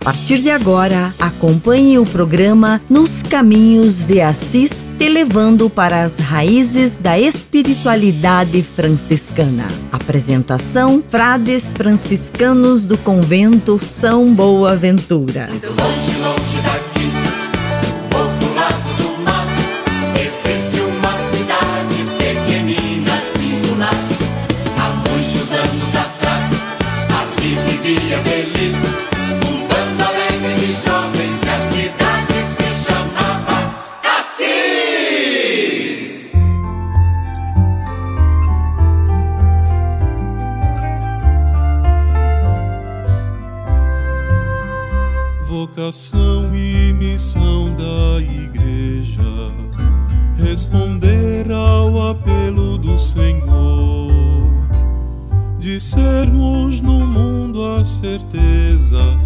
Partir de agora, acompanhe o programa Nos Caminhos de Assis, te levando para as raízes da espiritualidade franciscana. Apresentação: Frades franciscanos do convento São Boaventura. Muito longe, longe sermos no mundo a certeza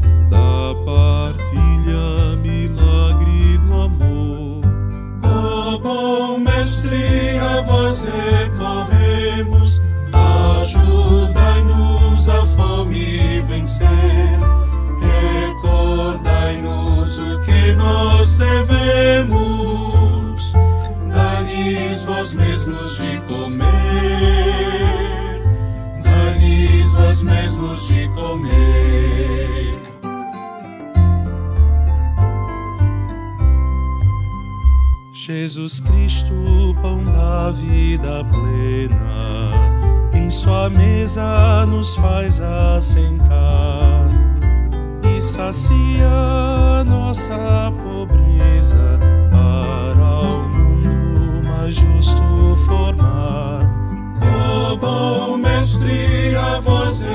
Jesus Cristo, pão da vida plena, em sua mesa nos faz assentar e sacia nossa pobreza para o mundo mais justo formar. Ó bom Mestre, a vós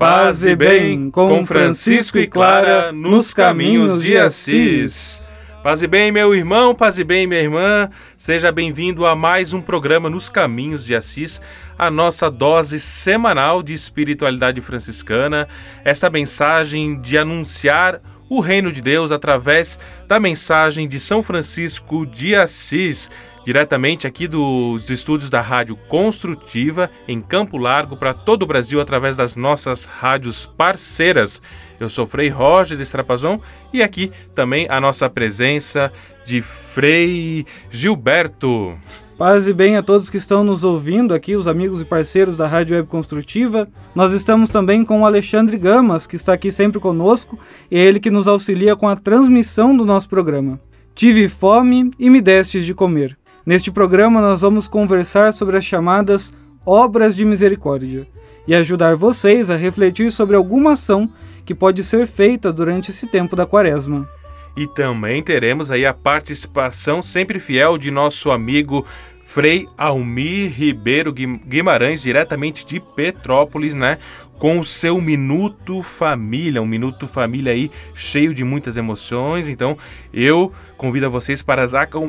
Paz e bem com Francisco e Clara nos caminhos de Assis. Paz e bem, meu irmão, paz e bem, minha irmã. Seja bem-vindo a mais um programa Nos Caminhos de Assis, a nossa dose semanal de espiritualidade franciscana. Essa mensagem de anunciar o reino de Deus através da mensagem de São Francisco de Assis, diretamente aqui dos estúdios da Rádio Construtiva, em Campo Largo, para todo o Brasil, através das nossas rádios parceiras. Eu sou Frei Roger de Estrapazon e aqui também a nossa presença de Frei Gilberto. Paz e bem a todos que estão nos ouvindo aqui, os amigos e parceiros da Rádio Web Construtiva. Nós estamos também com o Alexandre Gamas, que está aqui sempre conosco, e é ele que nos auxilia com a transmissão do nosso programa. Tive fome e me destes de comer. Neste programa nós vamos conversar sobre as chamadas obras de misericórdia e ajudar vocês a refletir sobre alguma ação que pode ser feita durante esse tempo da quaresma. E também teremos aí a participação sempre fiel de nosso amigo Frei Almir Ribeiro Guim- Guimarães, diretamente de Petrópolis, né? com o seu Minuto Família, um Minuto Família aí cheio de muitas emoções. Então eu convido a vocês para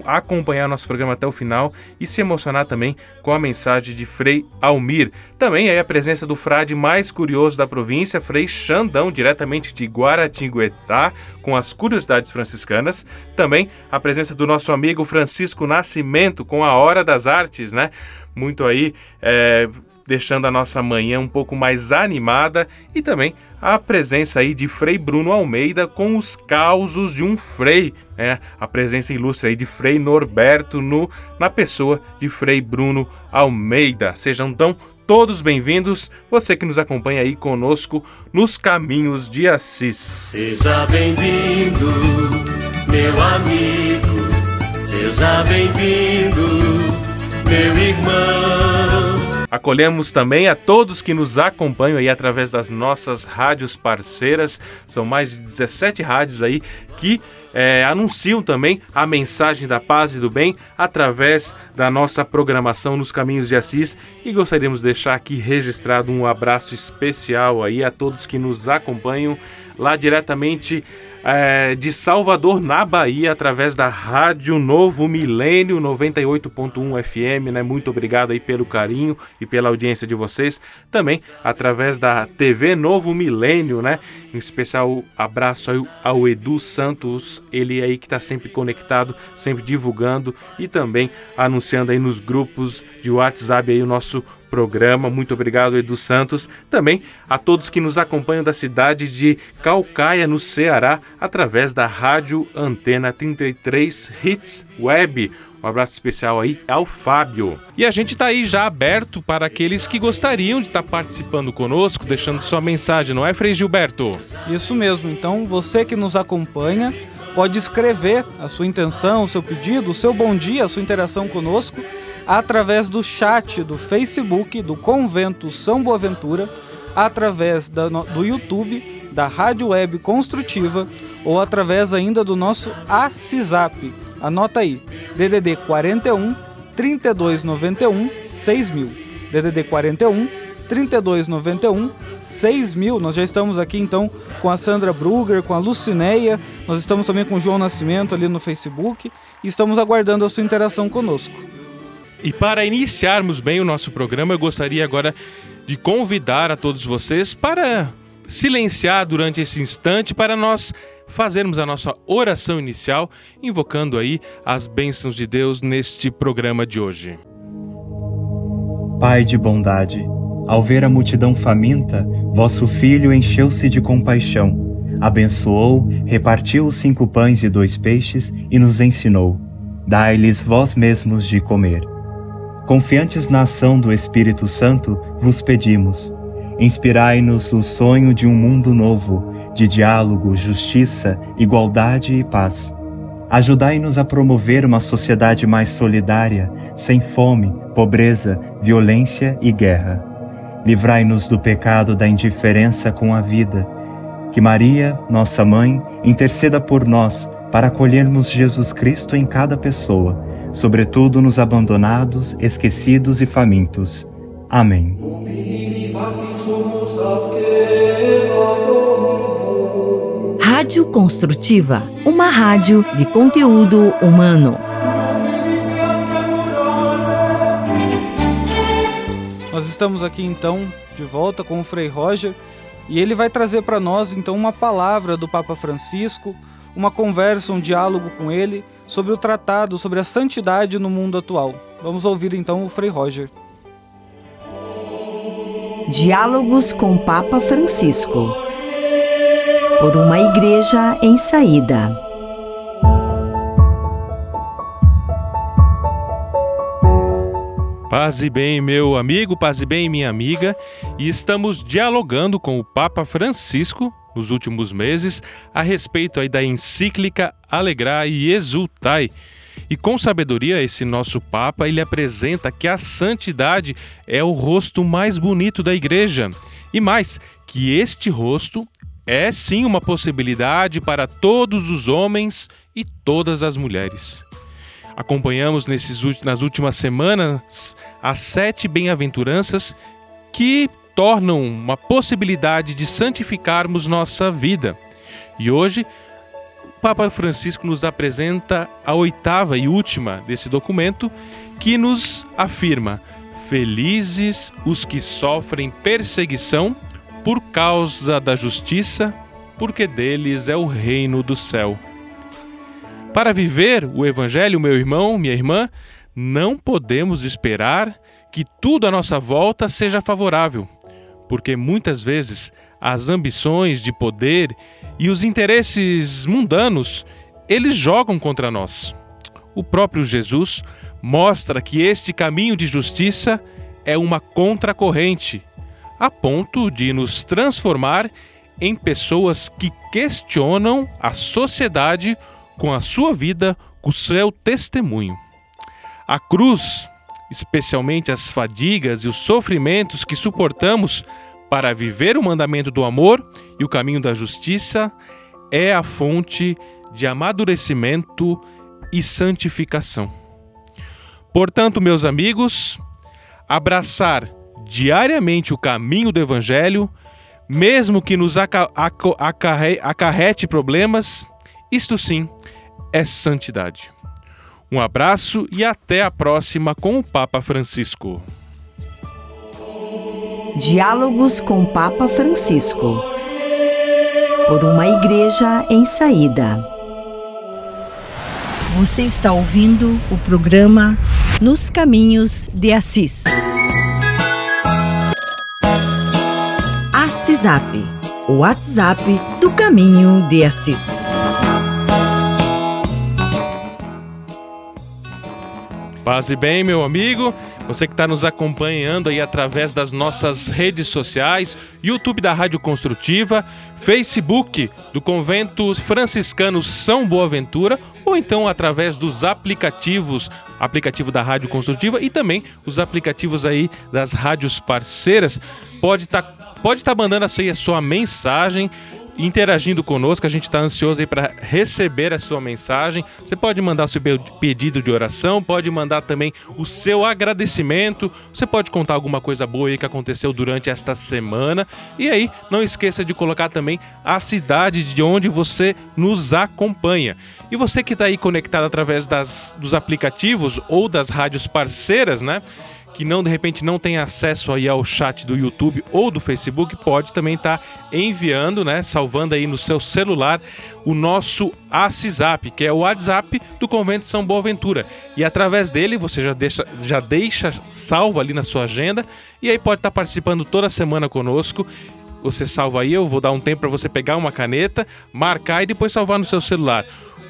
acompanhar nosso programa até o final e se emocionar também com a mensagem de Frei Almir. Também aí a presença do frade mais curioso da província, Frei Xandão, diretamente de Guaratinguetá, com as curiosidades franciscanas. Também a presença do nosso amigo Francisco Nascimento com a Hora das Artes, né? Muito aí é, deixando a nossa manhã um pouco mais animada e também a presença aí de Frei Bruno Almeida com os causos de um Frei, né? A presença ilustre aí de Frei Norberto no, na pessoa de Frei Bruno Almeida. Sejam então todos bem-vindos, você que nos acompanha aí conosco nos caminhos de Assis. Seja bem-vindo, meu amigo, seja bem-vindo, meu irmão. Acolhemos também a todos que nos acompanham aí através das nossas rádios parceiras. São mais de 17 rádios aí que é, anunciam também a mensagem da paz e do bem através da nossa programação nos Caminhos de Assis. E gostaríamos de deixar aqui registrado um abraço especial aí a todos que nos acompanham lá diretamente é, de Salvador, na Bahia, através da Rádio Novo Milênio 98.1 FM, né? Muito obrigado aí pelo carinho e pela audiência de vocês. Também através da TV Novo Milênio, né? Em especial abraço ao, Edu Santos, ele aí que está sempre conectado, sempre divulgando e também anunciando aí nos grupos de WhatsApp aí o nosso programa. Muito obrigado, Edu Santos. Também a todos que nos acompanham da cidade de Calcaia, no Ceará, através da Rádio Antena 33 Hits Web. Um abraço especial aí ao Fábio. E a gente está aí já aberto para aqueles que gostariam de estar tá participando conosco, deixando sua mensagem, não é, Frei Gilberto? Isso mesmo. Então, você que nos acompanha, pode escrever a sua intenção, o seu pedido, o seu bom dia, a sua interação conosco através do chat do Facebook do Convento São Boaventura, através do YouTube, da Rádio Web Construtiva ou através ainda do nosso ACISAP. Anota aí, DDD 41 3291 6000. DDD 41 3291 6000. Nós já estamos aqui então com a Sandra Brugger, com a Lucineia, nós estamos também com o João Nascimento ali no Facebook e estamos aguardando a sua interação conosco. E para iniciarmos bem o nosso programa, eu gostaria agora de convidar a todos vocês para silenciar durante esse instante para nós fazermos a nossa oração inicial, invocando aí as bênçãos de Deus neste programa de hoje. Pai de bondade, ao ver a multidão faminta, vosso filho encheu-se de compaixão, abençoou, repartiu os cinco pães e dois peixes e nos ensinou: Dai-lhes vós mesmos de comer. Confiantes na ação do Espírito Santo, vos pedimos: inspirai-nos o sonho de um mundo novo, de diálogo, justiça, igualdade e paz. Ajudai-nos a promover uma sociedade mais solidária, sem fome, pobreza, violência e guerra. Livrai-nos do pecado da indiferença com a vida. Que Maria, nossa mãe, interceda por nós para acolhermos Jesus Cristo em cada pessoa sobretudo nos abandonados, esquecidos e famintos. Amém. Rádio Construtiva, uma rádio de conteúdo humano. Nós estamos aqui então de volta com o Frei Roger e ele vai trazer para nós então uma palavra do Papa Francisco, uma conversa, um diálogo com ele sobre o tratado sobre a santidade no mundo atual. Vamos ouvir então o Frei Roger. Diálogos com o Papa Francisco. Por uma igreja em saída. Paz e bem, meu amigo, paz e bem, minha amiga, e estamos dialogando com o Papa Francisco nos últimos meses a respeito aí da encíclica Alegrai e Exultai. E com sabedoria, esse nosso Papa ele apresenta que a santidade é o rosto mais bonito da igreja. E mais, que este rosto é sim uma possibilidade para todos os homens e todas as mulheres. Acompanhamos nesses, nas últimas semanas as sete bem-aventuranças que tornam uma possibilidade de santificarmos nossa vida. E hoje, o Papa Francisco nos apresenta a oitava e última desse documento, que nos afirma: Felizes os que sofrem perseguição por causa da justiça, porque deles é o reino do céu. Para viver o Evangelho, meu irmão, minha irmã, não podemos esperar que tudo à nossa volta seja favorável, porque muitas vezes as ambições de poder e os interesses mundanos, eles jogam contra nós. O próprio Jesus mostra que este caminho de justiça é uma contracorrente, a ponto de nos transformar em pessoas que questionam a sociedade com a sua vida, com o seu testemunho. A cruz, especialmente as fadigas e os sofrimentos que suportamos para viver o mandamento do amor e o caminho da justiça, é a fonte de amadurecimento e santificação. Portanto, meus amigos, abraçar diariamente o caminho do Evangelho, mesmo que nos acarrete problemas, isto sim é santidade. Um abraço e até a próxima com o Papa Francisco. Diálogos com o Papa Francisco. Por uma igreja em saída. Você está ouvindo o programa Nos Caminhos de Assis. Assisap, o WhatsApp do Caminho de Assis. Paz e bem, meu amigo. Você que está nos acompanhando aí através das nossas redes sociais, YouTube da Rádio Construtiva, Facebook do Convento Franciscano São Boaventura, ou então através dos aplicativos, aplicativo da Rádio Construtiva e também os aplicativos aí das rádios parceiras. Pode estar tá, pode tá mandando aí a sua mensagem interagindo conosco. A gente está ansioso aí para receber a sua mensagem. Você pode mandar o seu pedido de oração, pode mandar também o seu agradecimento. Você pode contar alguma coisa boa aí que aconteceu durante esta semana. E aí, não esqueça de colocar também a cidade de onde você nos acompanha. E você que está aí conectado através das, dos aplicativos ou das rádios parceiras, né? que não de repente não tem acesso aí ao chat do YouTube ou do Facebook, pode também estar tá enviando, né, salvando aí no seu celular o nosso WhatsApp, que é o WhatsApp do Convento São Boaventura. E através dele você já deixa, já deixa salvo ali na sua agenda e aí pode estar tá participando toda semana conosco. Você salva aí, eu vou dar um tempo para você pegar uma caneta, marcar e depois salvar no seu celular.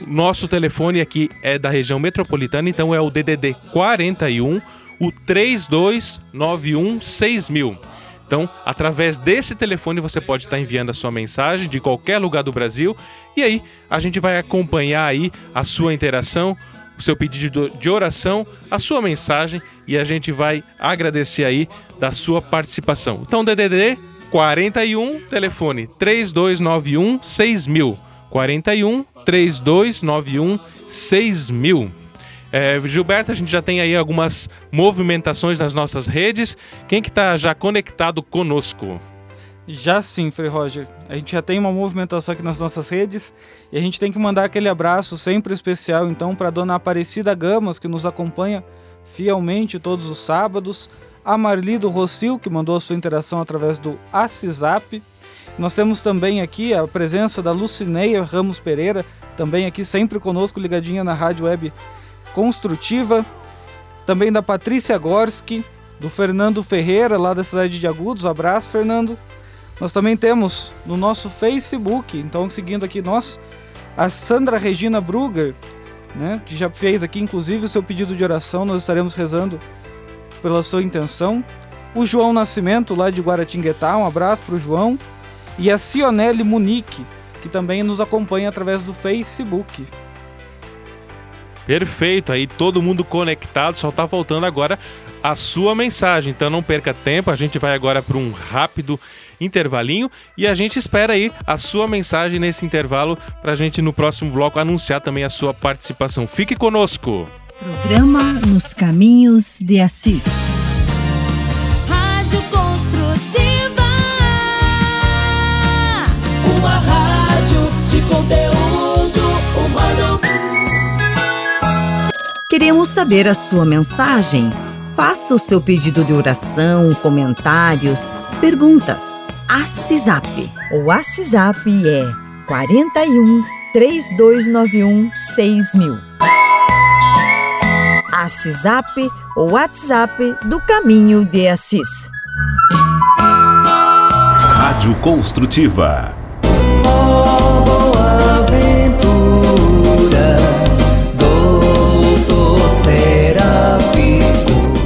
Nosso telefone aqui é da região metropolitana, então é o DDD 41 o 32916000. Então, através desse telefone você pode estar enviando a sua mensagem de qualquer lugar do Brasil e aí a gente vai acompanhar aí a sua interação, o seu pedido de oração, a sua mensagem e a gente vai agradecer aí da sua participação. Então, DDD 41, telefone 3291 6000. 41 3291 6000. É, Gilberto, a gente já tem aí algumas movimentações nas nossas redes. Quem que está já conectado conosco? Já sim, Frei Roger. A gente já tem uma movimentação aqui nas nossas redes e a gente tem que mandar aquele abraço sempre especial então para Dona Aparecida Gamas que nos acompanha fielmente todos os sábados, a Marli do Rossil que mandou a sua interação através do Assisap. Nós temos também aqui a presença da Lucineia Ramos Pereira, também aqui sempre conosco ligadinha na rádio web construtiva. Também da Patrícia Gorski, do Fernando Ferreira, lá da cidade de Agudos. Abraço, Fernando. Nós também temos no nosso Facebook, então seguindo aqui nós, a Sandra Regina Brugger, né, que já fez aqui inclusive o seu pedido de oração, nós estaremos rezando pela sua intenção. O João Nascimento, lá de Guaratinguetá, um abraço para o João. E a Cionelli Munique, que também nos acompanha através do Facebook. Perfeito, aí todo mundo conectado, só tá faltando agora a sua mensagem. Então não perca tempo, a gente vai agora para um rápido intervalinho e a gente espera aí a sua mensagem nesse intervalo para a gente no próximo bloco anunciar também a sua participação. Fique conosco. Programa Nos Caminhos de Assis. Queremos saber a sua mensagem. Faça o seu pedido de oração, comentários, perguntas. ACISAP. O ACISAP é 41 3291 6000. ACISAP, o WhatsApp do Caminho de Assis. Rádio Construtiva.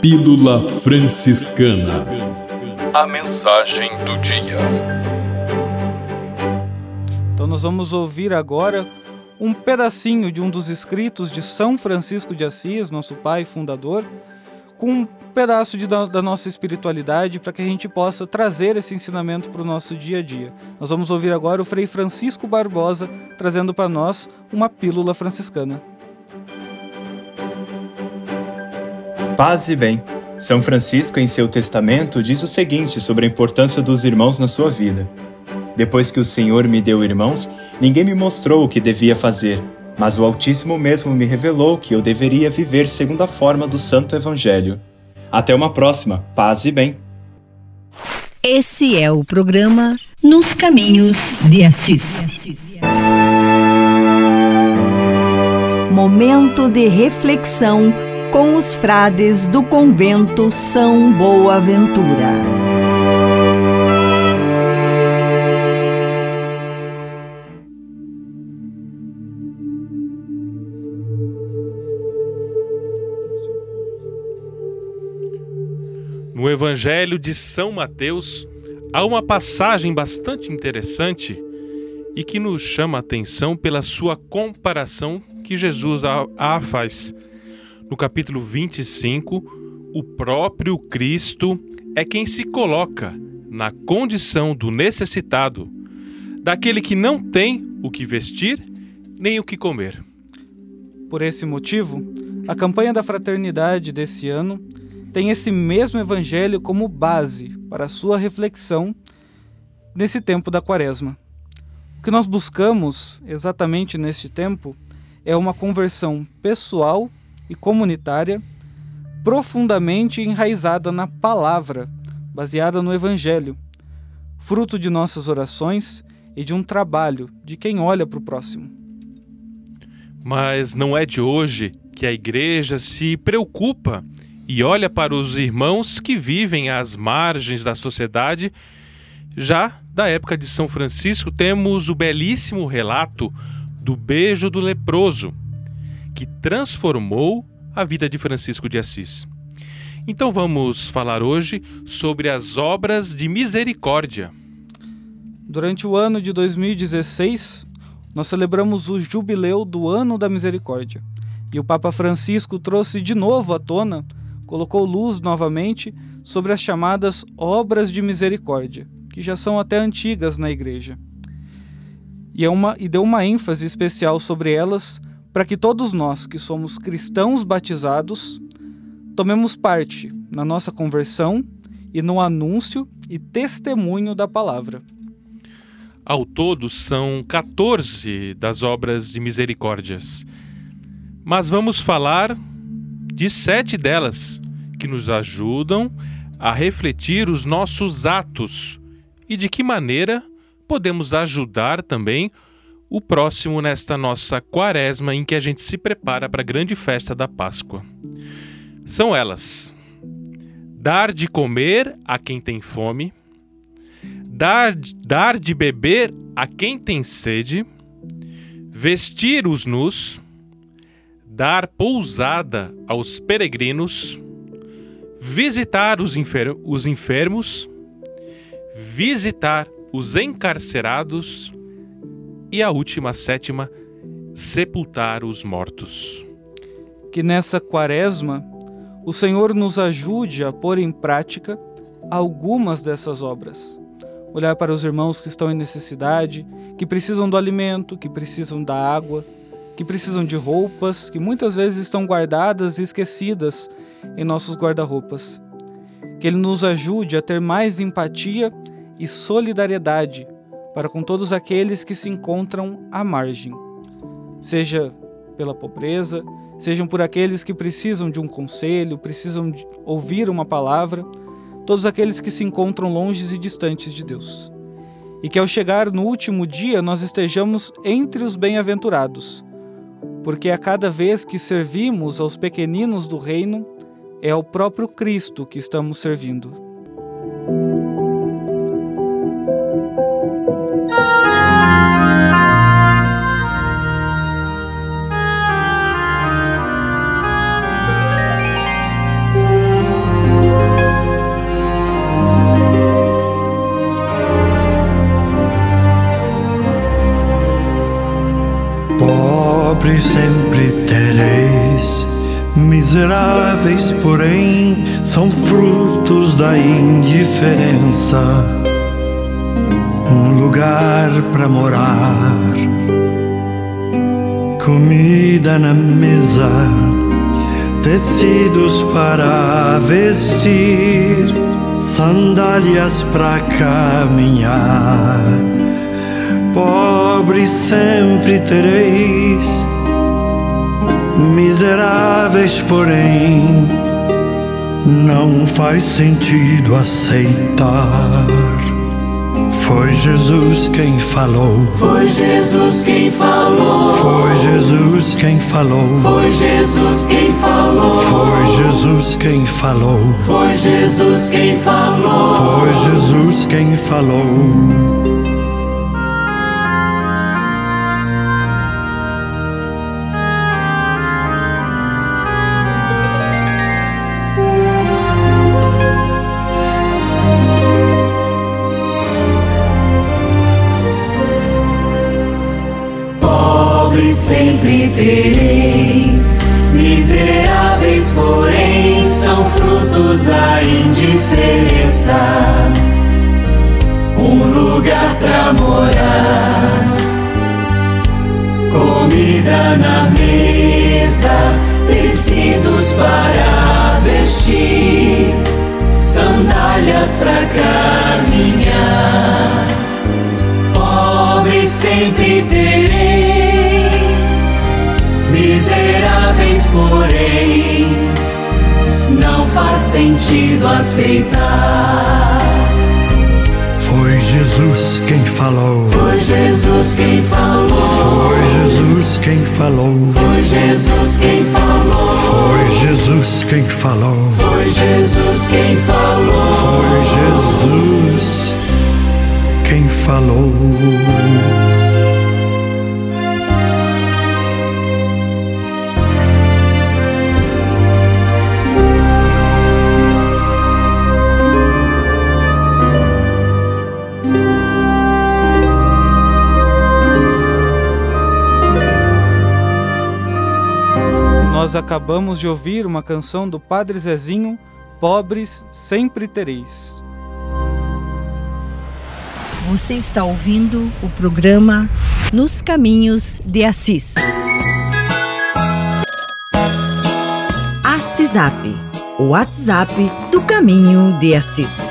Pílula Franciscana. A mensagem do dia. Então nós vamos ouvir agora um pedacinho de um dos escritos de São Francisco de Assis, nosso pai fundador, com um pedaço de, da, da nossa espiritualidade para que a gente possa trazer esse ensinamento para o nosso dia a dia. Nós vamos ouvir agora o Frei Francisco Barbosa trazendo para nós uma pílula franciscana. Paz e bem. São Francisco, em seu testamento, diz o seguinte sobre a importância dos irmãos na sua vida. Depois que o Senhor me deu irmãos, ninguém me mostrou o que devia fazer, mas o Altíssimo mesmo me revelou que eu deveria viver segundo a forma do Santo Evangelho. Até uma próxima. Paz e bem. Esse é o programa Nos Caminhos de Assis. Momento de reflexão com os frades do convento São Boaventura. No Evangelho de São Mateus, há uma passagem bastante interessante e que nos chama a atenção pela sua comparação que Jesus a, a faz. No capítulo 25, o próprio Cristo é quem se coloca na condição do necessitado, daquele que não tem o que vestir nem o que comer. Por esse motivo, a campanha da fraternidade desse ano tem esse mesmo evangelho como base para sua reflexão nesse tempo da quaresma. O que nós buscamos exatamente neste tempo é uma conversão pessoal e comunitária profundamente enraizada na palavra, baseada no evangelho, fruto de nossas orações e de um trabalho de quem olha para o próximo. Mas não é de hoje que a igreja se preocupa e olha para os irmãos que vivem às margens da sociedade. Já da época de São Francisco, temos o belíssimo relato do beijo do leproso, que transformou a vida de Francisco de Assis. Então vamos falar hoje sobre as obras de misericórdia. Durante o ano de 2016, nós celebramos o jubileu do Ano da Misericórdia. E o Papa Francisco trouxe de novo à tona, colocou luz novamente sobre as chamadas obras de misericórdia, que já são até antigas na igreja. e, é uma, e deu uma ênfase especial sobre elas para que todos nós que somos cristãos batizados tomemos parte na nossa conversão e no anúncio e testemunho da palavra. Ao todo, são 14 das obras de misericórdias. Mas vamos falar de sete delas que nos ajudam a refletir os nossos atos e de que maneira podemos ajudar também o próximo nesta nossa quaresma em que a gente se prepara para a grande festa da Páscoa. São elas: dar de comer a quem tem fome, dar, dar de beber a quem tem sede, vestir os nus, dar pousada aos peregrinos, visitar os, enfer os enfermos, visitar os encarcerados e a última, a sétima, sepultar os mortos. Que nessa quaresma o Senhor nos ajude a pôr em prática algumas dessas obras. Olhar para os irmãos que estão em necessidade, que precisam do alimento, que precisam da água, que precisam de roupas, que muitas vezes estão guardadas e esquecidas em nossos guarda-roupas. Que Ele nos ajude a ter mais empatia e solidariedade para com todos aqueles que se encontram à margem, seja pela pobreza, sejam por aqueles que precisam de um conselho, precisam ouvir uma palavra, todos aqueles que se encontram longes e distantes de Deus. E que ao chegar no último dia nós estejamos entre os bem-aventurados, porque a cada vez que servimos aos pequeninos do reino, é ao próprio Cristo que estamos servindo. Pobre sempre tereis, miseráveis, porém, são frutos da indiferença. Um lugar para morar, comida na mesa, tecidos para vestir, sandálias para caminhar. Pobres sempre tereis, miseráveis, porém, não faz sentido aceitar. Foi Jesus quem falou. Foi Jesus quem falou. Foi Jesus quem falou. Foi Jesus quem falou. Foi Jesus quem falou. Foi Jesus quem falou. Foi Jesus quem falou. Tereis, miseráveis, porém, são frutos da indiferença. Um lugar pra morar, comida na mesa, tecidos para vestir, sandálias pra caminhar. Pobres sempre tereis, porém, não faz sentido aceitar. Foi Jesus quem falou. Foi Jesus quem falou. Foi Jesus quem falou. Foi Jesus quem falou. Foi Jesus quem falou. Foi Jesus quem falou. Foi Jesus quem falou. Nós acabamos de ouvir uma canção do Padre Zezinho, Pobres Sempre Tereis. Você está ouvindo o programa nos caminhos de Assis. Assisap, o WhatsApp do caminho de Assis.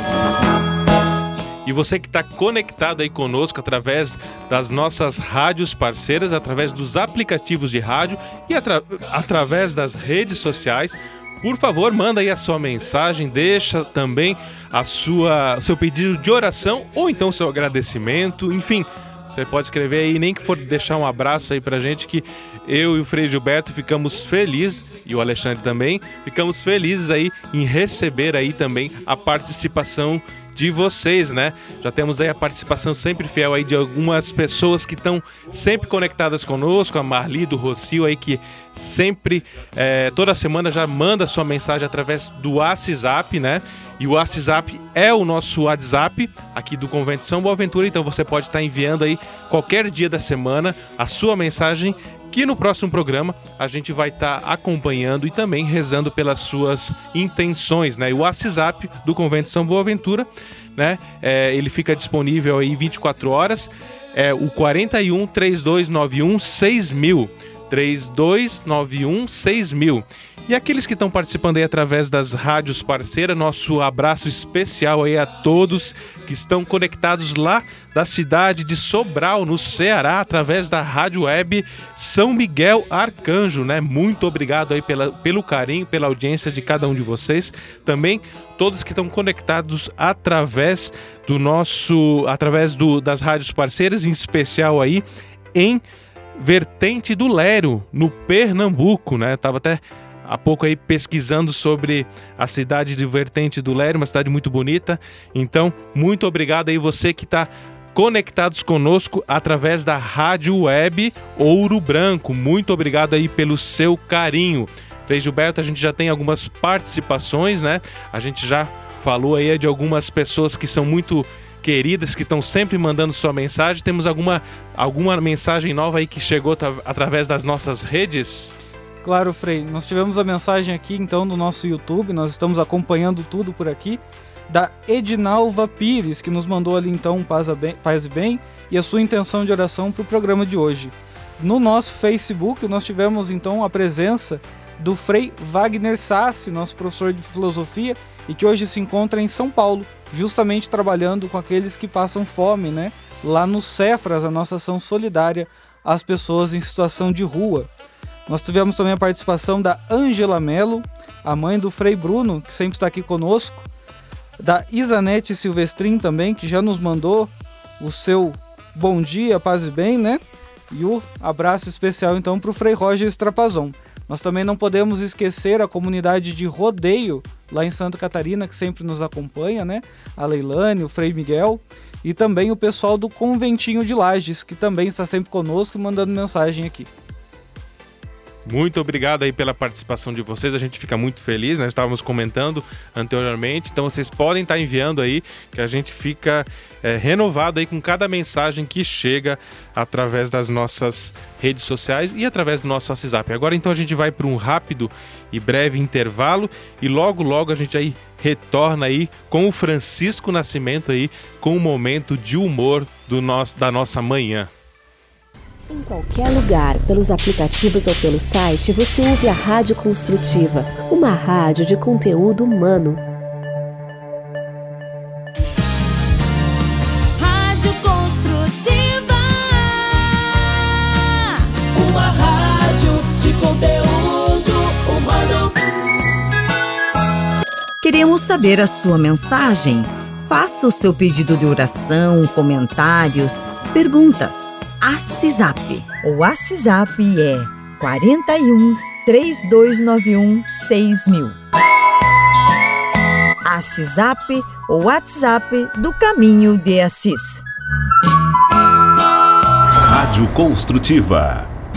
E você que está conectado aí conosco através das nossas rádios parceiras, através dos aplicativos de rádio e atra através das redes sociais, por favor, manda aí a sua mensagem, deixa também a sua seu pedido de oração ou então seu agradecimento, enfim, você pode escrever aí, nem que for deixar um abraço aí pra gente, que eu e o Frei Gilberto ficamos felizes, e o Alexandre também, ficamos felizes aí em receber aí também a participação de vocês, né? Já temos aí a participação sempre fiel aí de algumas pessoas que estão sempre conectadas conosco, a Marli do Rocio aí que sempre, é, toda semana já manda sua mensagem através do WhatsApp, né? E o WhatsApp é o nosso WhatsApp aqui do Convento São Boaventura, então você pode estar enviando aí qualquer dia da semana a sua mensagem que no próximo programa a gente vai estar acompanhando e também rezando pelas suas intenções, né? E o WhatsApp do Convento São Boaventura, né? É, ele fica disponível aí 24 horas, é o 41 3291 6000. 3291 6000. E aqueles que estão participando aí através das rádios parceiras, nosso abraço especial aí a todos que estão conectados lá da cidade de Sobral, no Ceará, através da rádio web São Miguel Arcanjo, né? Muito obrigado aí pela, pelo carinho, pela audiência de cada um de vocês. Também todos que estão conectados através do nosso, através do, das rádios parceiras, em especial aí em Vertente do Lero, no Pernambuco, né? Tava até há pouco aí pesquisando sobre a cidade de Vertente do Lero, uma cidade muito bonita. Então, muito obrigado aí você que está conectados conosco através da rádio web Ouro Branco. Muito obrigado aí pelo seu carinho. Frei Gilberto, a gente já tem algumas participações, né? A gente já falou aí de algumas pessoas que são muito queridas que estão sempre mandando sua mensagem. Temos alguma, alguma mensagem nova aí que chegou através das nossas redes? Claro, Frei. Nós tivemos a mensagem aqui então do nosso YouTube, nós estamos acompanhando tudo por aqui, da Edinalva Pires, que nos mandou ali então um paz, bem, paz e bem e a sua intenção de oração para o programa de hoje. No nosso Facebook, nós tivemos então a presença do Frei Wagner Sassi, nosso professor de filosofia, e que hoje se encontra em São Paulo, justamente trabalhando com aqueles que passam fome, né? Lá no Cefras, a nossa ação solidária às pessoas em situação de rua. Nós tivemos também a participação da Angela Mello, a mãe do Frei Bruno, que sempre está aqui conosco, da Isanete Silvestrin também, que já nos mandou o seu bom dia, paz e bem, né? E o abraço especial então para o Frei Roger Strapazon. Nós também não podemos esquecer a comunidade de rodeio lá em Santa Catarina, que sempre nos acompanha, né? A Leilane, o Frei Miguel e também o pessoal do Conventinho de Lages, que também está sempre conosco mandando mensagem aqui. Muito obrigado aí pela participação de vocês, a gente fica muito feliz, nós estávamos comentando anteriormente, então vocês podem estar enviando aí, que a gente fica é, renovado aí com cada mensagem que chega através das nossas redes sociais e através do nosso WhatsApp. Agora então a gente vai para um rápido e breve intervalo e logo logo a gente aí retorna aí com o Francisco Nascimento aí com o momento de humor do nosso, da nossa manhã. Em qualquer lugar, pelos aplicativos ou pelo site, você ouve a Rádio Construtiva, uma rádio de conteúdo humano. Rádio Construtiva, uma rádio de conteúdo humano. Queremos saber a sua mensagem. Faça o seu pedido de oração, comentários, perguntas ACISAP. O WhatsApp é 41 3291 6000. ACISAP, o WhatsApp do Caminho de Assis. Rádio Construtiva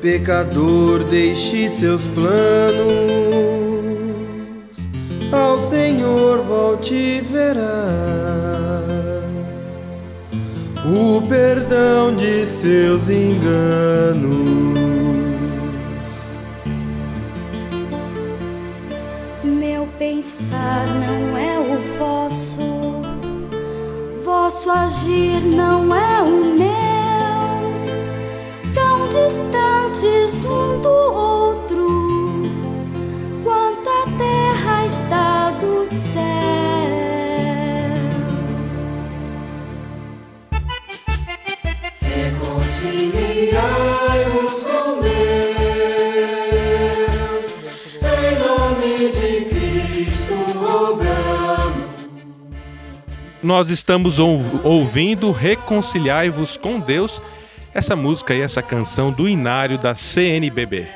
Pecador deixe seus planos, ao Senhor volte verá. O perdão de seus enganos. Meu pensar não é o vosso, vosso agir não é o Nós estamos ou- ouvindo Reconciliai-vos com Deus, essa música e essa canção do Inário da CNBB.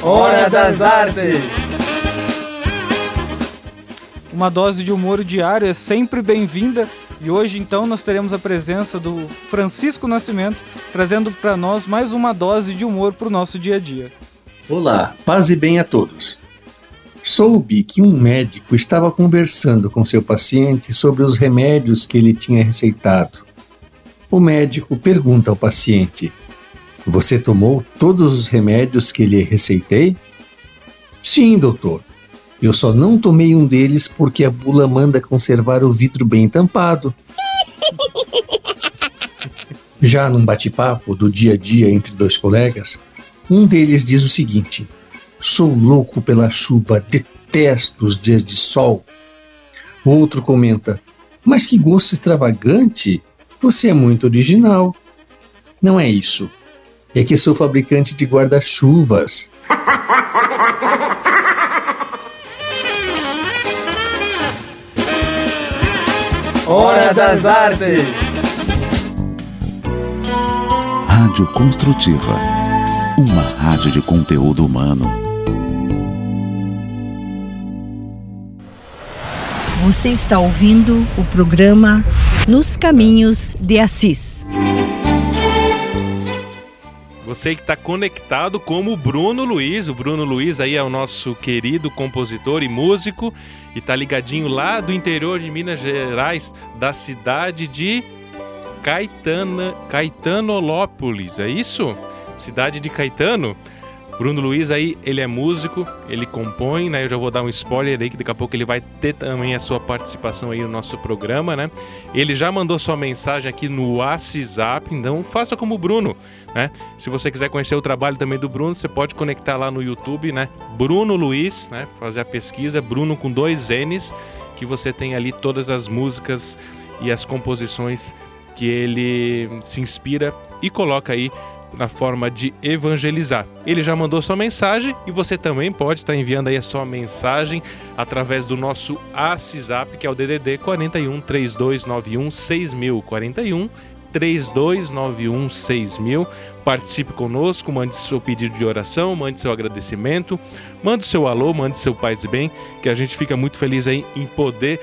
Hora das Artes! Uma dose de humor diário é sempre bem-vinda e hoje então nós teremos a presença do Francisco Nascimento trazendo para nós mais uma dose de humor para o nosso dia a dia. Olá, paz e bem a todos. Soube que um médico estava conversando com seu paciente sobre os remédios que ele tinha receitado. O médico pergunta ao paciente: Você tomou todos os remédios que lhe receitei? Sim, doutor. Eu só não tomei um deles porque a bula manda conservar o vidro bem tampado. Já num bate-papo do dia a dia entre dois colegas, um deles diz o seguinte: Sou louco pela chuva, detesto os dias de sol. O outro comenta: Mas que gosto extravagante! Você é muito original. Não é isso. É que sou fabricante de guarda-chuvas. Hora das Artes! Rádio Construtiva. Uma rádio de conteúdo humano. Você está ouvindo o programa Nos Caminhos de Assis. Você que está conectado como o Bruno Luiz. O Bruno Luiz aí é o nosso querido compositor e músico e tá ligadinho lá do interior de Minas Gerais, da cidade de Caetana, Caetanolópolis, é isso? Cidade de Caetano. Bruno Luiz aí, ele é músico, ele compõe, né? Eu já vou dar um spoiler aí que daqui a pouco ele vai ter também a sua participação aí no nosso programa, né? Ele já mandou sua mensagem aqui no WhatsApp, então faça como o Bruno, né? Se você quiser conhecer o trabalho também do Bruno, você pode conectar lá no YouTube, né? Bruno Luiz, né? Fazer a pesquisa, Bruno com dois N's, que você tem ali todas as músicas e as composições que ele se inspira e coloca aí na forma de evangelizar. Ele já mandou sua mensagem e você também pode estar enviando aí a sua mensagem através do nosso WhatsApp, que é o DDD 41 3291 6000 41 3291 6000. Participe conosco, mande seu pedido de oração, mande seu agradecimento, mande seu alô, mande seu paz e bem, que a gente fica muito feliz aí em poder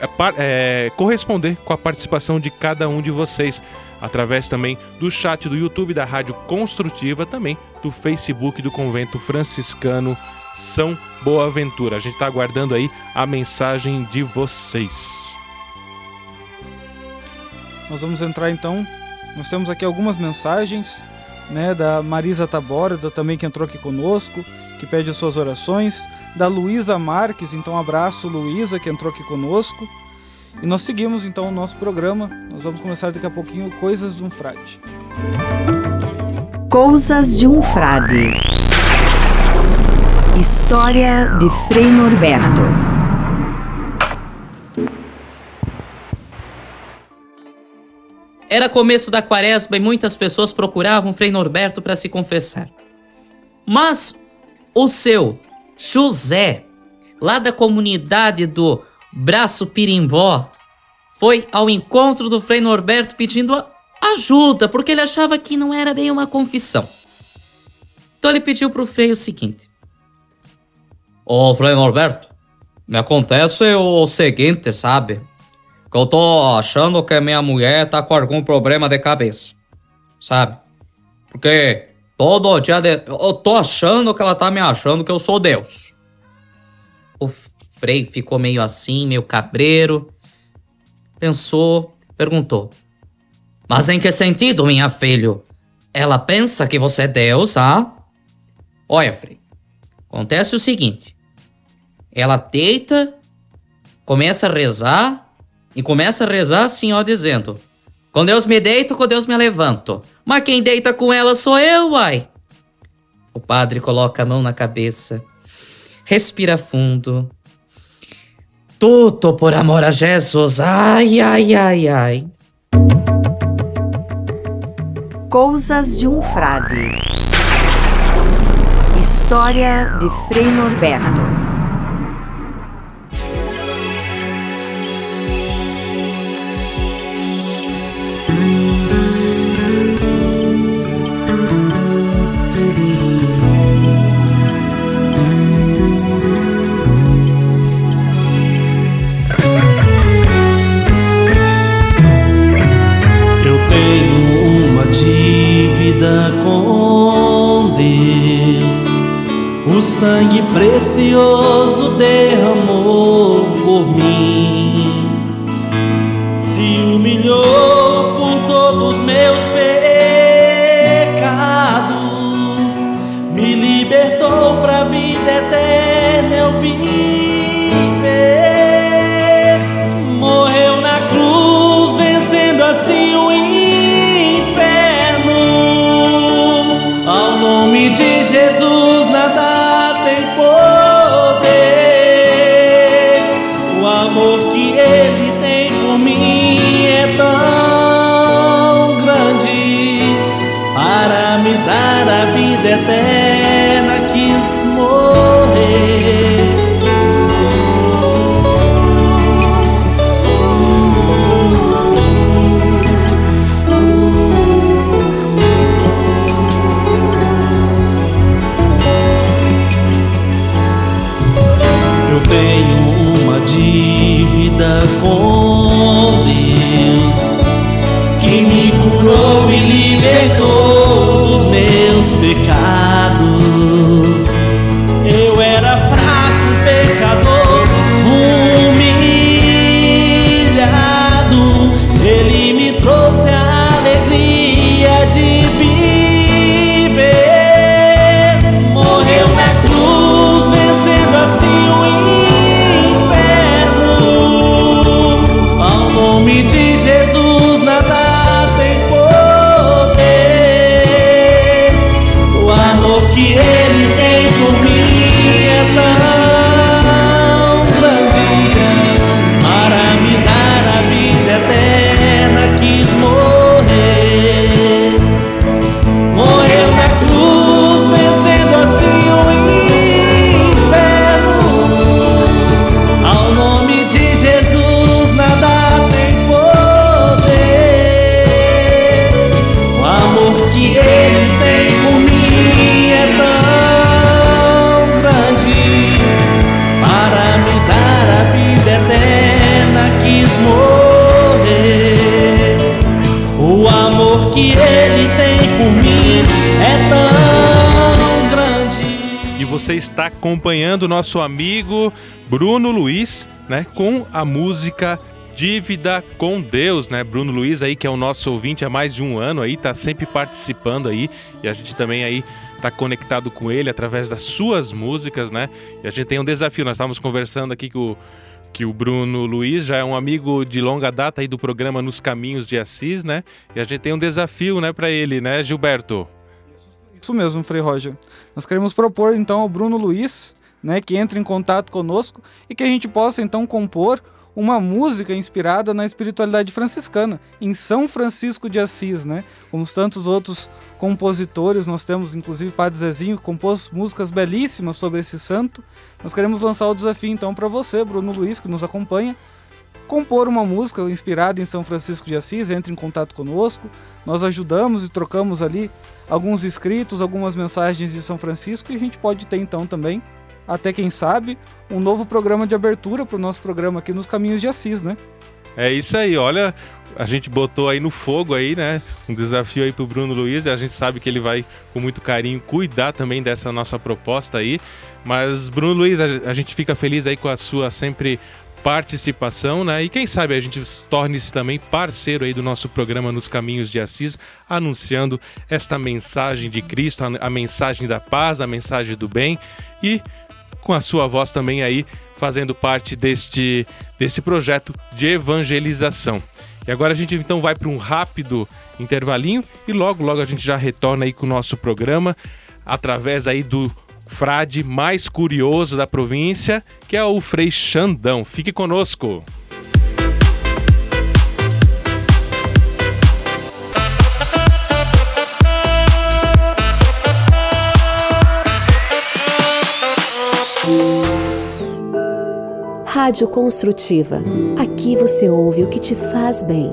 é, é, corresponder com a participação de cada um de vocês através também do chat do YouTube da Rádio Construtiva, também do Facebook do Convento Franciscano São Boaventura. A gente está aguardando aí a mensagem de vocês. Nós vamos entrar então. Nós temos aqui algumas mensagens, né, da Marisa Tabora, também que entrou aqui conosco, que pede as suas orações, da Luísa Marques, então abraço Luísa que entrou aqui conosco. E nós seguimos então o nosso programa. Nós vamos começar daqui a pouquinho Coisas de um Frade. Coisas de um Frade. História de Frei Norberto. Era começo da quaresma e muitas pessoas procuravam Frei Norberto para se confessar. Mas o seu José, lá da comunidade do Braço Pirimbó, foi ao encontro do Frei Norberto pedindo ajuda, porque ele achava que não era bem uma confissão. Então ele pediu pro Frei o seguinte: Ô Frei Norberto, me acontece o seguinte, sabe? Que eu tô achando que minha mulher tá com algum problema de cabeça, sabe? Porque todo dia de... eu tô achando que ela tá me achando que eu sou Deus. O Frei ficou meio assim, meio cabreiro. Pensou, perguntou: Mas em que sentido, minha filho? Ela pensa que você é Deus, ah? Olha, Frei, acontece o seguinte: ela deita, começa a rezar e começa a rezar assim, ó, dizendo: Com Deus me deito, com Deus me levanto. Mas quem deita com ela sou eu, uai. O padre coloca a mão na cabeça, respira fundo. Tudo por amor a Jesus. Ai, ai, ai, ai. Coisas de um Frade. História de Frei Norberto. Dívida com Deus. O sangue precioso derramou por mim. Se humilhou por todos meus pecados. Meus está acompanhando o nosso amigo Bruno Luiz, né, com a música Dívida com Deus, né? Bruno Luiz aí que é o nosso ouvinte há mais de um ano aí, tá sempre participando aí e a gente também aí tá conectado com ele através das suas músicas, né? E a gente tem um desafio, nós estávamos conversando aqui com o que o Bruno Luiz já é um amigo de longa data aí do programa Nos Caminhos de Assis, né? E a gente tem um desafio, né, para ele, né, Gilberto? Isso mesmo, Frei Roger. Nós queremos propor então ao Bruno Luiz, né, que entre em contato conosco e que a gente possa então compor uma música inspirada na espiritualidade franciscana, em São Francisco de Assis, né? Como tantos outros compositores, nós temos inclusive Padre Zezinho que compôs músicas belíssimas sobre esse santo. Nós queremos lançar o desafio então para você, Bruno Luiz, que nos acompanha, compor uma música inspirada em São Francisco de Assis, entre em contato conosco. Nós ajudamos e trocamos ali alguns escritos, algumas mensagens de São Francisco e a gente pode ter então também, até quem sabe, um novo programa de abertura para o nosso programa aqui nos Caminhos de Assis, né? É isso aí, olha, a gente botou aí no fogo aí, né? Um desafio aí pro Bruno Luiz, e a gente sabe que ele vai com muito carinho cuidar também dessa nossa proposta aí. Mas Bruno Luiz, a, a gente fica feliz aí com a sua sempre participação, né? E quem sabe a gente torne-se também parceiro aí do nosso programa Nos Caminhos de Assis, anunciando esta mensagem de Cristo, a, a mensagem da paz, a mensagem do bem e com a sua voz também aí fazendo parte deste, desse projeto de evangelização. E agora a gente então vai para um rápido intervalinho e logo logo a gente já retorna aí com o nosso programa através aí do frade mais curioso da província, que é o Frei Xandão. Fique conosco. Rádio Construtiva. Aqui você ouve o que te faz bem.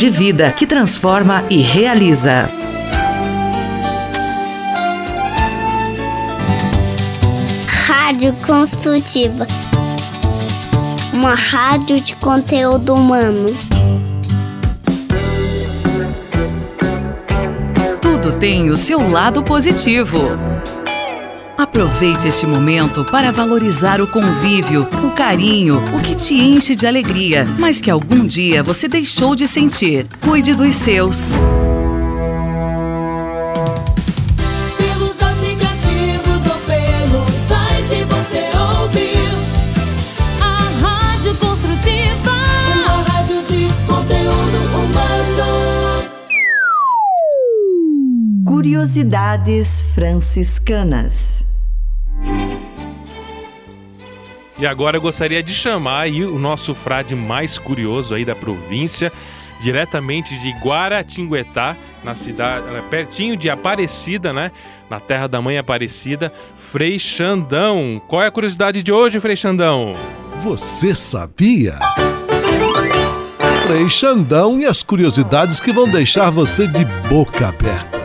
de vida que transforma e realiza. Rádio Construtiva uma rádio de conteúdo humano. Tudo tem o seu lado positivo. Aproveite este momento para valorizar o convívio, o carinho, o que te enche de alegria, mas que algum dia você deixou de sentir. Cuide dos seus. Pelos aplicativos ou pelo site você ouve a Rádio Construtiva, uma rádio de conteúdo humano. Curiosidades franciscanas. E agora eu gostaria de chamar aí o nosso frade mais curioso aí da província, diretamente de Guaratinguetá, na cidade, é pertinho de Aparecida, né? Na terra da mãe Aparecida, Frei Xandão. Qual é a curiosidade de hoje, Frei Xandão? Você sabia? Frei Xandão e as curiosidades que vão deixar você de boca aberta.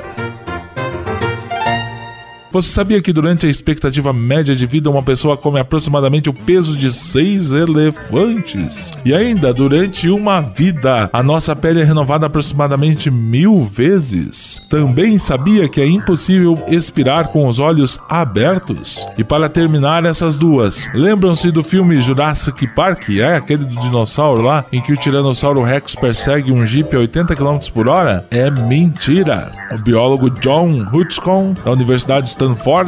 Você sabia que durante a expectativa média de vida uma pessoa come aproximadamente o peso de seis elefantes? E ainda, durante uma vida, a nossa pele é renovada aproximadamente mil vezes? Também sabia que é impossível expirar com os olhos abertos? E para terminar essas duas, lembram-se do filme Jurassic Park? É aquele do dinossauro lá, em que o Tiranossauro Rex persegue um Jeep a 80 km por hora? É mentira! O biólogo John Hutchcon, da Universidade Stanford,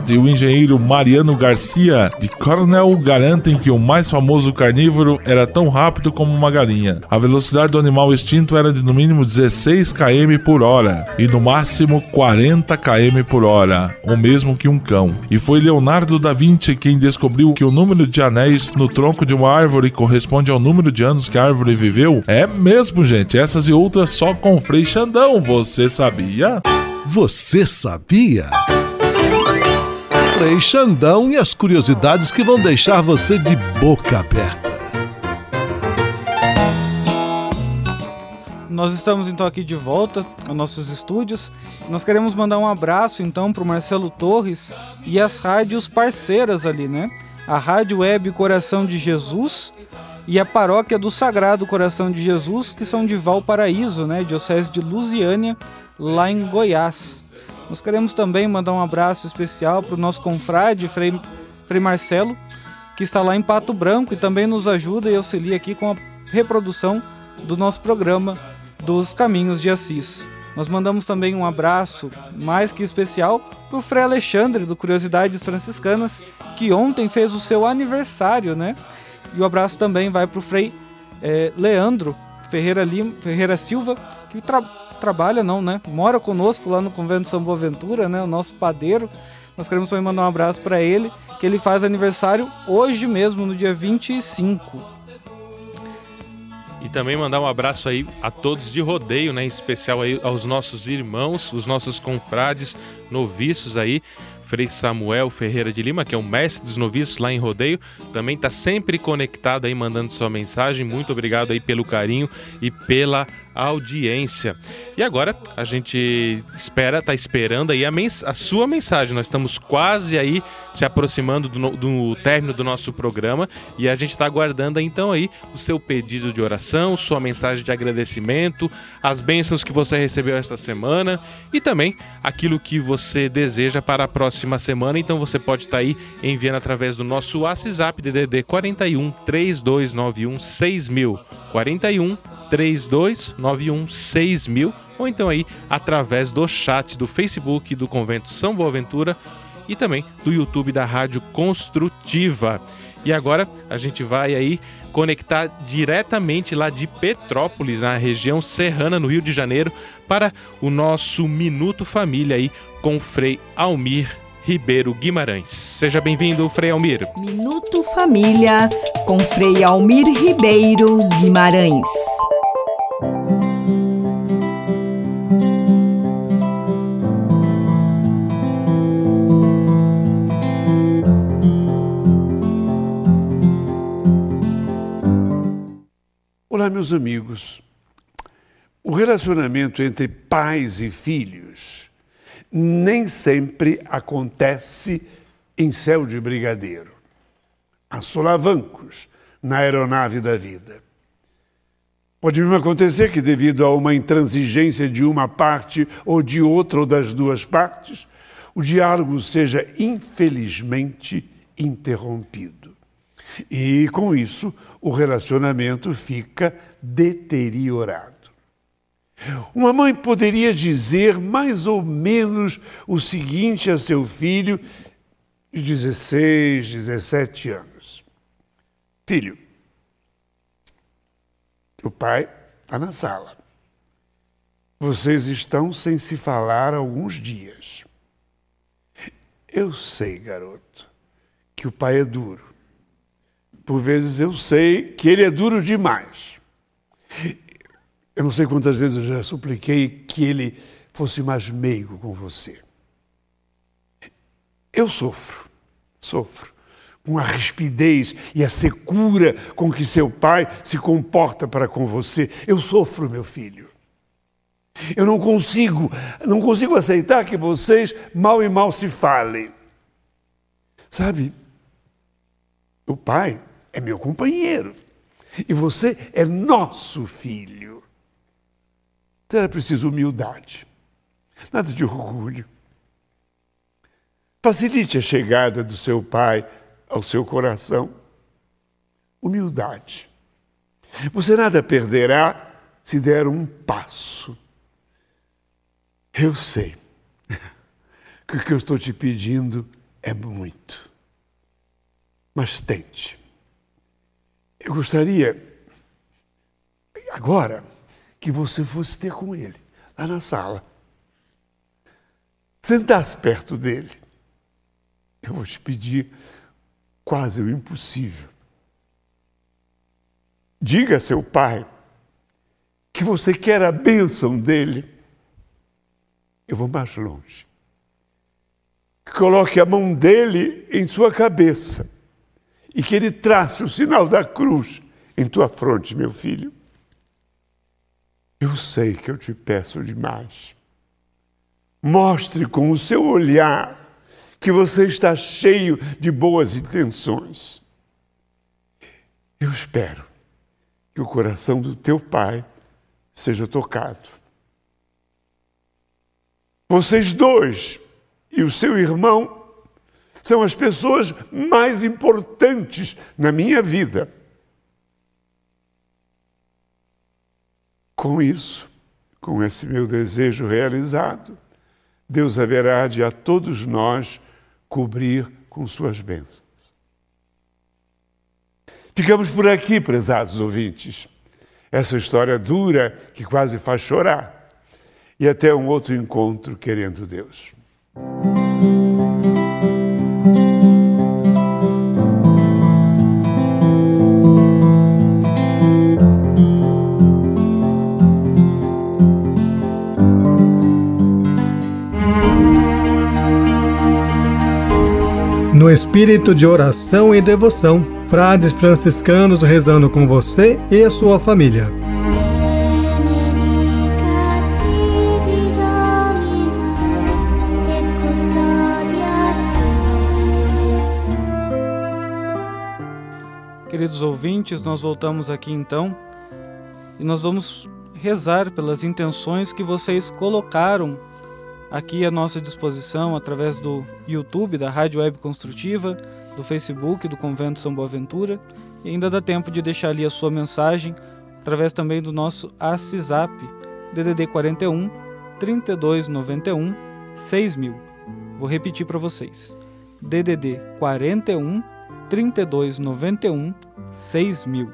e o engenheiro Mariano Garcia, de Cornell, garantem que o mais famoso carnívoro era tão rápido como uma galinha. A velocidade do animal extinto era de no mínimo 16 km por hora e no máximo 40 km por hora, o mesmo que um cão. E foi Leonardo da Vinci quem descobriu que o número de anéis no tronco de uma árvore corresponde ao número de anos que a árvore viveu? É mesmo, gente. Essas e outras só com Frei Xandão. Você sabia? Você sabia? Frei Xandão e as curiosidades que vão deixar você de boca aberta. Nós estamos então aqui de volta aos nossos estúdios. Nós queremos mandar um abraço então para o Marcelo Torres e as rádios parceiras ali, né? A Rádio Web Coração de Jesus e a Paróquia do Sagrado Coração de Jesus, que são de Valparaíso, né? Diocese de Lusiânia, lá em Goiás. Nós queremos também mandar um abraço especial para o nosso confrade, Frei, Frei Marcelo, que está lá em Pato Branco e também nos ajuda e auxilia aqui com a reprodução do nosso programa dos Caminhos de Assis. Nós mandamos também um abraço mais que especial para o Frei Alexandre, do Curiosidades Franciscanas, que ontem fez o seu aniversário, né? E o abraço também vai para o Frei eh, Leandro Ferreira, Lima, Ferreira Silva, que tra trabalha, não, né? Mora conosco lá no Convento São Boaventura, né? O nosso padeiro. Nós queremos também mandar um abraço para ele, que ele faz aniversário hoje mesmo, no dia 25. E também mandar um abraço aí a todos de rodeio, né? Em especial aí aos nossos irmãos, os nossos confrades, noviços aí. Frei Samuel Ferreira de Lima, que é o mestre dos noviços lá em Rodeio, também está sempre conectado aí, mandando sua mensagem. Muito obrigado aí pelo carinho e pela audiência. E agora a gente espera, tá esperando aí a, a sua mensagem. Nós estamos quase aí se aproximando do, do término do nosso programa e a gente está aguardando então aí o seu pedido de oração, sua mensagem de agradecimento, as bênçãos que você recebeu esta semana e também aquilo que você deseja para a próxima semana. Então você pode estar tá aí enviando através do nosso WhatsApp DDD 41 3291 6000 41 3291 6000 ou então aí através do chat do Facebook do Convento São Boaventura e também do YouTube da Rádio Construtiva. E agora a gente vai aí conectar diretamente lá de Petrópolis, na região serrana, no Rio de Janeiro, para o nosso Minuto Família aí com Frei Almir Ribeiro Guimarães. Seja bem-vindo, Frei Almir. Minuto Família com Frei Almir Ribeiro Guimarães. Olá, meus amigos. O relacionamento entre pais e filhos nem sempre acontece em céu de brigadeiro. Há solavancos na aeronave da vida. Pode mesmo acontecer que, devido a uma intransigência de uma parte ou de outra ou das duas partes, o diálogo seja infelizmente interrompido. E com isso, o relacionamento fica deteriorado. Uma mãe poderia dizer mais ou menos o seguinte a seu filho de 16, 17 anos: Filho, o pai está na sala. Vocês estão sem se falar alguns dias. Eu sei, garoto, que o pai é duro. Por vezes eu sei que ele é duro demais. Eu não sei quantas vezes eu já supliquei que ele fosse mais meigo com você. Eu sofro, sofro com a rispidez e a secura com que seu pai se comporta para com você. Eu sofro, meu filho. Eu não consigo, não consigo aceitar que vocês mal e mal se falem. Sabe? O pai é meu companheiro e você é nosso filho. Será preciso humildade, nada de orgulho. Facilite a chegada do seu pai ao seu coração. Humildade. Você nada perderá se der um passo. Eu sei que o que eu estou te pedindo é muito. Mas tente. Eu gostaria, agora, que você fosse ter com ele, lá na sala. Sentasse perto dele. Eu vou te pedir quase o impossível. Diga a seu pai que você quer a bênção dele. Eu vou mais longe. Coloque a mão dele em sua cabeça e que ele trace o sinal da cruz em tua fronte, meu filho. Eu sei que eu te peço demais. Mostre com o seu olhar que você está cheio de boas intenções. Eu espero que o coração do teu pai seja tocado. Vocês dois e o seu irmão são as pessoas mais importantes na minha vida. Com isso, com esse meu desejo realizado, Deus haverá de a todos nós cobrir com suas bênçãos. Ficamos por aqui, prezados ouvintes. Essa história dura que quase faz chorar. E até um outro encontro, querendo Deus. Espírito de oração e devoção, frades franciscanos rezando com você e a sua família. Queridos ouvintes, nós voltamos aqui então e nós vamos rezar pelas intenções que vocês colocaram aqui à nossa disposição através do YouTube da Rádio Web Construtiva, do Facebook do Convento São Boaventura e ainda dá tempo de deixar ali a sua mensagem através também do nosso ACISAP DDD 41 3291 6000. Vou repetir para vocês. DDD 41 3291 6000.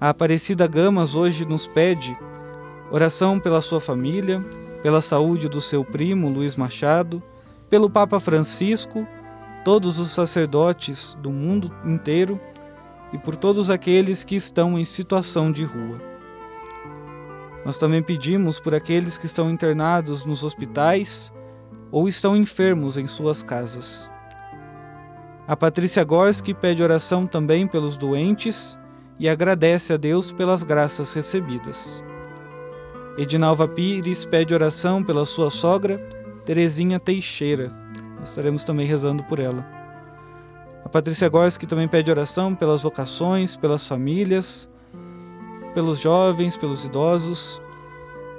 A Aparecida Gamas hoje nos pede oração pela sua família, pela saúde do seu primo Luiz Machado, pelo Papa Francisco, todos os sacerdotes do mundo inteiro e por todos aqueles que estão em situação de rua. Nós também pedimos por aqueles que estão internados nos hospitais ou estão enfermos em suas casas. A Patrícia Gorski pede oração também pelos doentes e agradece a Deus pelas graças recebidas. Edinalva Pires pede oração pela sua sogra, Terezinha Teixeira. Nós estaremos também rezando por ela. A Patrícia Gorski também pede oração pelas vocações, pelas famílias, pelos jovens, pelos idosos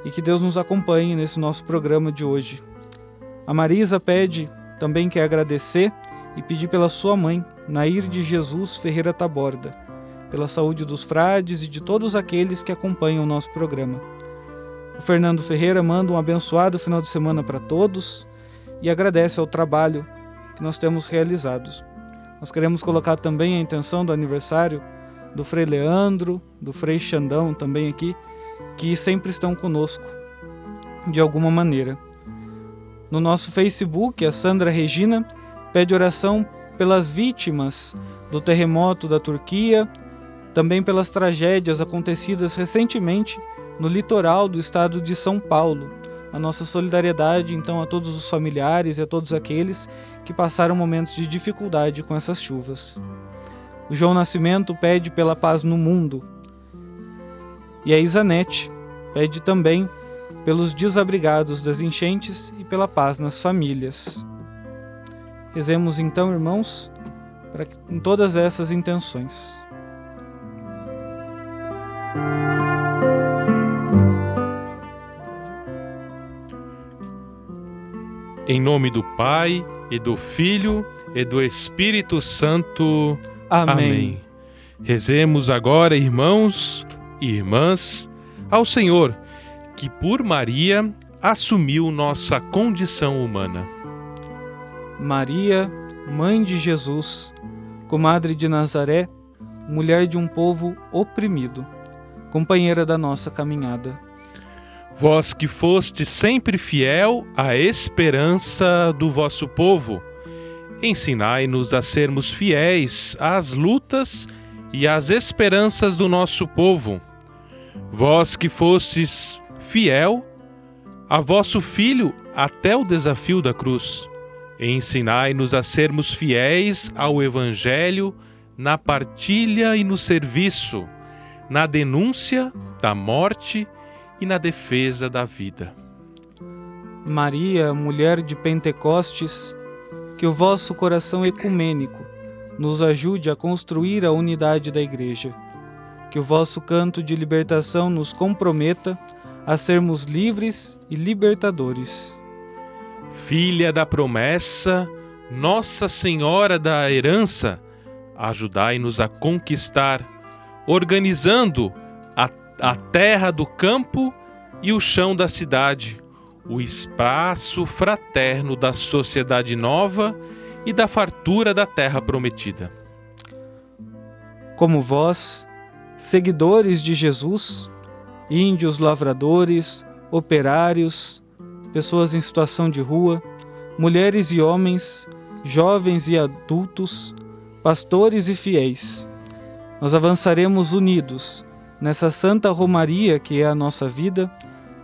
e que Deus nos acompanhe nesse nosso programa de hoje. A Marisa pede, também quer agradecer e pedir pela sua mãe, Nair de Jesus Ferreira Taborda, pela saúde dos frades e de todos aqueles que acompanham o nosso programa. O Fernando Ferreira manda um abençoado final de semana para todos e agradece ao trabalho que nós temos realizados. Nós queremos colocar também a intenção do aniversário do Frei Leandro, do Frei Xandão também aqui, que sempre estão conosco de alguma maneira. No nosso Facebook, a Sandra Regina pede oração pelas vítimas do terremoto da Turquia, também pelas tragédias acontecidas recentemente no litoral do estado de São Paulo. A nossa solidariedade, então, a todos os familiares e a todos aqueles que passaram momentos de dificuldade com essas chuvas. O João Nascimento pede pela paz no mundo. E a Isanete pede também pelos desabrigados das enchentes e pela paz nas famílias. Rezemos então, irmãos, para que, em todas essas intenções. Em nome do Pai, e do Filho, e do Espírito Santo. Amém. Amém. Rezemos agora, irmãos e irmãs, ao Senhor, que por Maria assumiu nossa condição humana. Maria, Mãe de Jesus, comadre de Nazaré, mulher de um povo oprimido, companheira da nossa caminhada. Vós que foste sempre fiel à esperança do vosso povo, ensinai-nos a sermos fiéis às lutas e às esperanças do nosso povo. Vós que fostes fiel a vosso Filho até o desafio da cruz, ensinai-nos a sermos fiéis ao Evangelho na partilha e no serviço, na denúncia da morte e na defesa da vida. Maria, mulher de Pentecostes, que o vosso coração ecumênico nos ajude a construir a unidade da Igreja. Que o vosso canto de libertação nos comprometa a sermos livres e libertadores. Filha da promessa, Nossa Senhora da herança, ajudai-nos a conquistar, organizando a, terra do campo e o chão da cidade, o espaço fraterno da sociedade nova e da fartura da terra prometida. Como vós, seguidores de Jesus, índios lavradores, operários, pessoas em situação de rua, mulheres e homens, jovens e adultos, pastores e fiéis. Nós avançaremos unidos nessa santa romaria que é a nossa vida,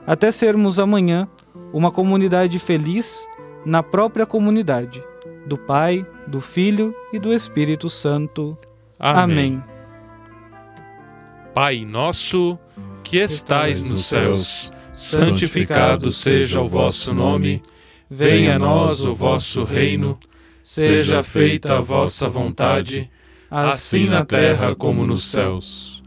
até sermos amanhã uma comunidade feliz na própria comunidade, do Pai, do Filho e do Espírito Santo. Amém. Amém. Pai nosso, que estais nos céus, santificado seja o vosso nome. Venha a nós o vosso reino. Seja feita a vossa vontade, assim na terra como nos céus.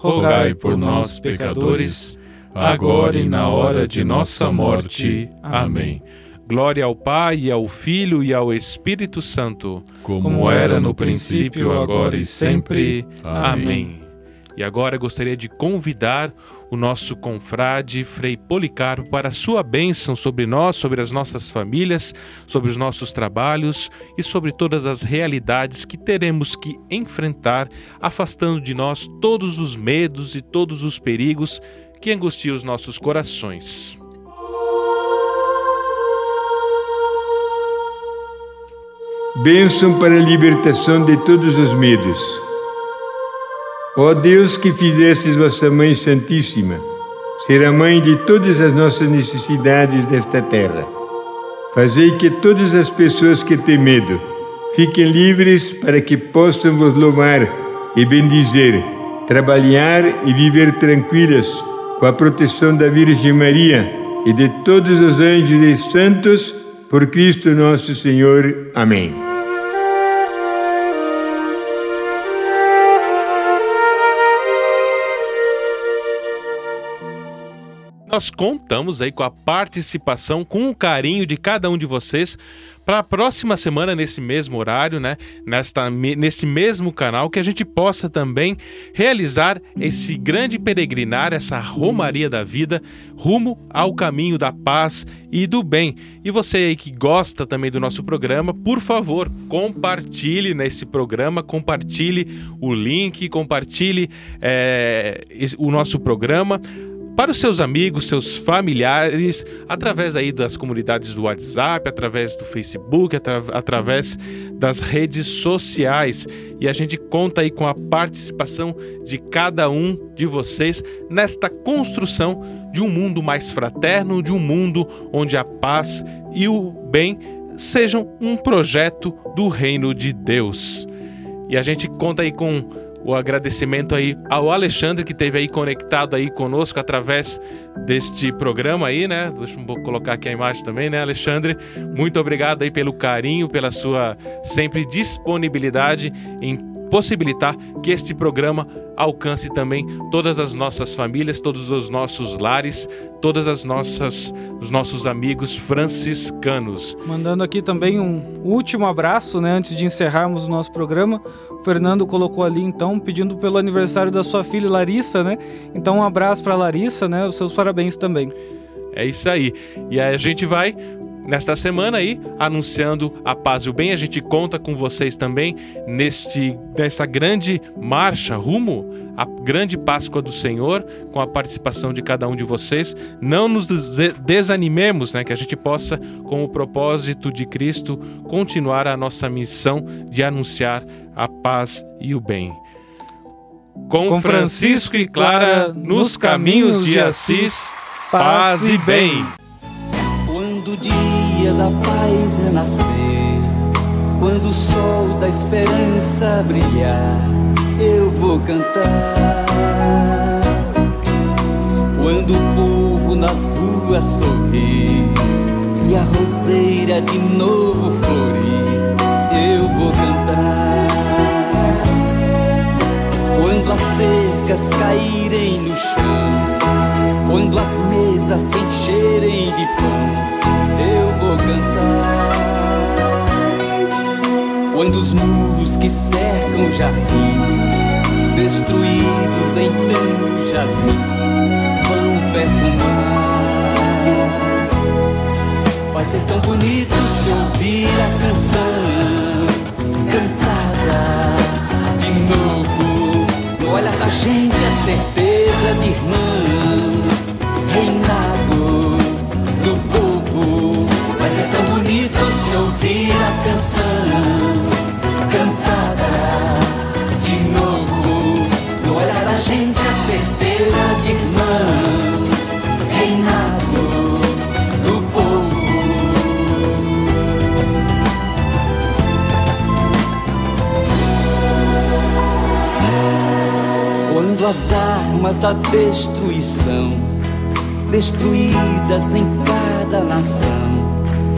rogai por nós, pecadores, agora e na hora de nossa morte. Amém. Glória ao Pai, ao Filho e ao Espírito Santo, como era no princípio, agora e sempre. Amém. E agora gostaria de convidar o nosso confrade Frei Policarpo para a sua bênção sobre nós, sobre as nossas famílias, sobre os nossos trabalhos e sobre todas as realidades que teremos que enfrentar, afastando de nós todos os medos e todos os perigos que angustiam os nossos corações. Bênção para a libertação de todos os medos. Ó Deus que fizestes vossa Mãe Santíssima, ser a mãe de todas as nossas necessidades desta terra. Fazei que todas as pessoas que têm medo fiquem livres para que possam vos louvar e bendizer, trabalhar e viver tranquilas com a proteção da Virgem Maria e de todos os anjos e santos, por Cristo nosso Senhor. Amém. Nós contamos aí com a participação, com o carinho de cada um de vocês para a próxima semana, nesse mesmo horário, né? Nesta, nesse mesmo canal, que a gente possa também realizar esse grande peregrinar, essa romaria da vida, rumo ao caminho da paz e do bem. E você aí que gosta também do nosso programa, por favor, compartilhe nesse programa, compartilhe o link, compartilhe é, o nosso programa para os seus amigos, seus familiares, através aí das comunidades do WhatsApp, através do Facebook, atra através das redes sociais. E a gente conta aí com a participação de cada um de vocês nesta construção de um mundo mais fraterno, de um mundo onde a paz e o bem sejam um projeto do reino de Deus. E a gente conta aí com o agradecimento aí ao Alexandre que esteve aí conectado aí conosco através deste programa aí, né? Deixa eu colocar aqui a imagem também, né, Alexandre? Muito obrigado aí pelo carinho, pela sua sempre disponibilidade em possibilitar que este programa alcance também todas as nossas famílias, todos os nossos lares, todas as nossas os nossos amigos franciscanos. Mandando aqui também um último abraço, né, antes de encerrarmos o nosso programa. O Fernando colocou ali então pedindo pelo aniversário da sua filha Larissa, né? Então um abraço para Larissa, né? Os seus parabéns também. É isso aí. E aí a gente vai nesta semana aí, anunciando a paz e o bem. A gente conta com vocês também neste nessa grande marcha rumo à grande Páscoa do Senhor, com a participação de cada um de vocês. Não nos desanimemos, né, que a gente possa, com o propósito de Cristo, continuar a nossa missão de anunciar a paz e o bem. Com Francisco e Clara nos caminhos de Assis, paz e bem. Dia da paz renascer, quando o sol da esperança brilhar, eu vou cantar. Quando o povo nas ruas sorrir e a roseira de novo florir, eu vou cantar. Quando as cercas caírem no chão, quando as mesas se encherem de pão, eu vou cantar. Quando os muros que cercam jardins, destruídos em tantos jasmins, vão perfumar. Vai ser tão bonito se ouvir a canção cantada de novo. No olhar da gente a certeza de irmão, se ouvir a canção cantada de novo. No olhar da gente a certeza de irmãos, reinado do povo. Quando as armas da destruição, destruídas em cada nação,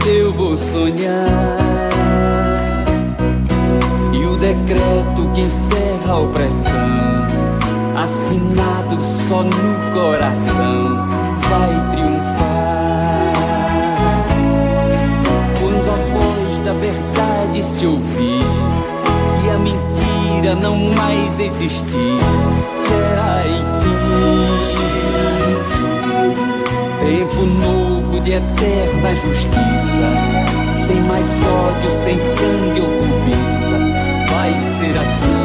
eu vou sonhar. E o decreto que encerra a opressão, assinado só no coração, vai triunfar. Quando a voz da verdade se ouvir e a mentira não mais existir, será enfim tempo novo de eterna justiça, sem mais ódio, sem sangue ou cobiça, vai ser assim.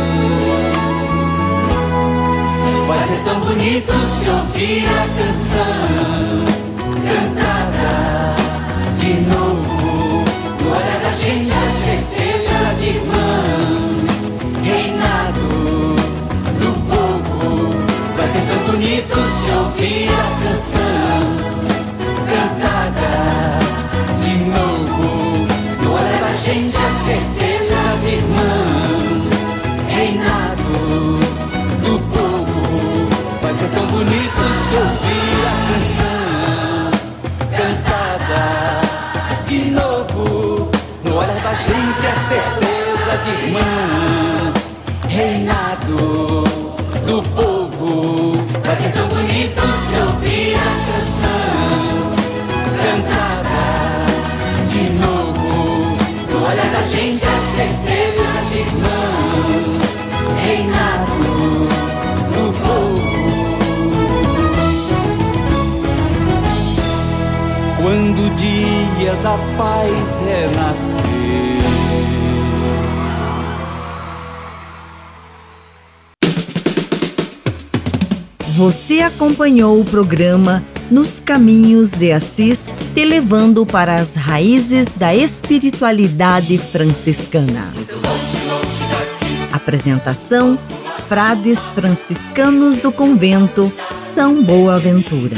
Vai ser tão bonito se ouvir a canção cantada de novo. No olhar da gente a certeza de irmãos, reinado do povo. se ouvir a canção gente a certeza de irmãs, reinado do povo. Vai ser tão bonito se ouvir a canção cantada de novo. No olhar da gente a certeza de irmãs, reinado do povo. Certeza de irmãs, reinado do povo. Quando o dia da paz renascer. Você acompanhou o programa Nos Caminhos de Assis, te levando para as raízes da espiritualidade franciscana. Apresentação: Frades franciscanos do convento São Boaventura.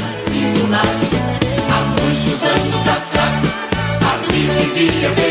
Há muitos anos atrás, ali vivia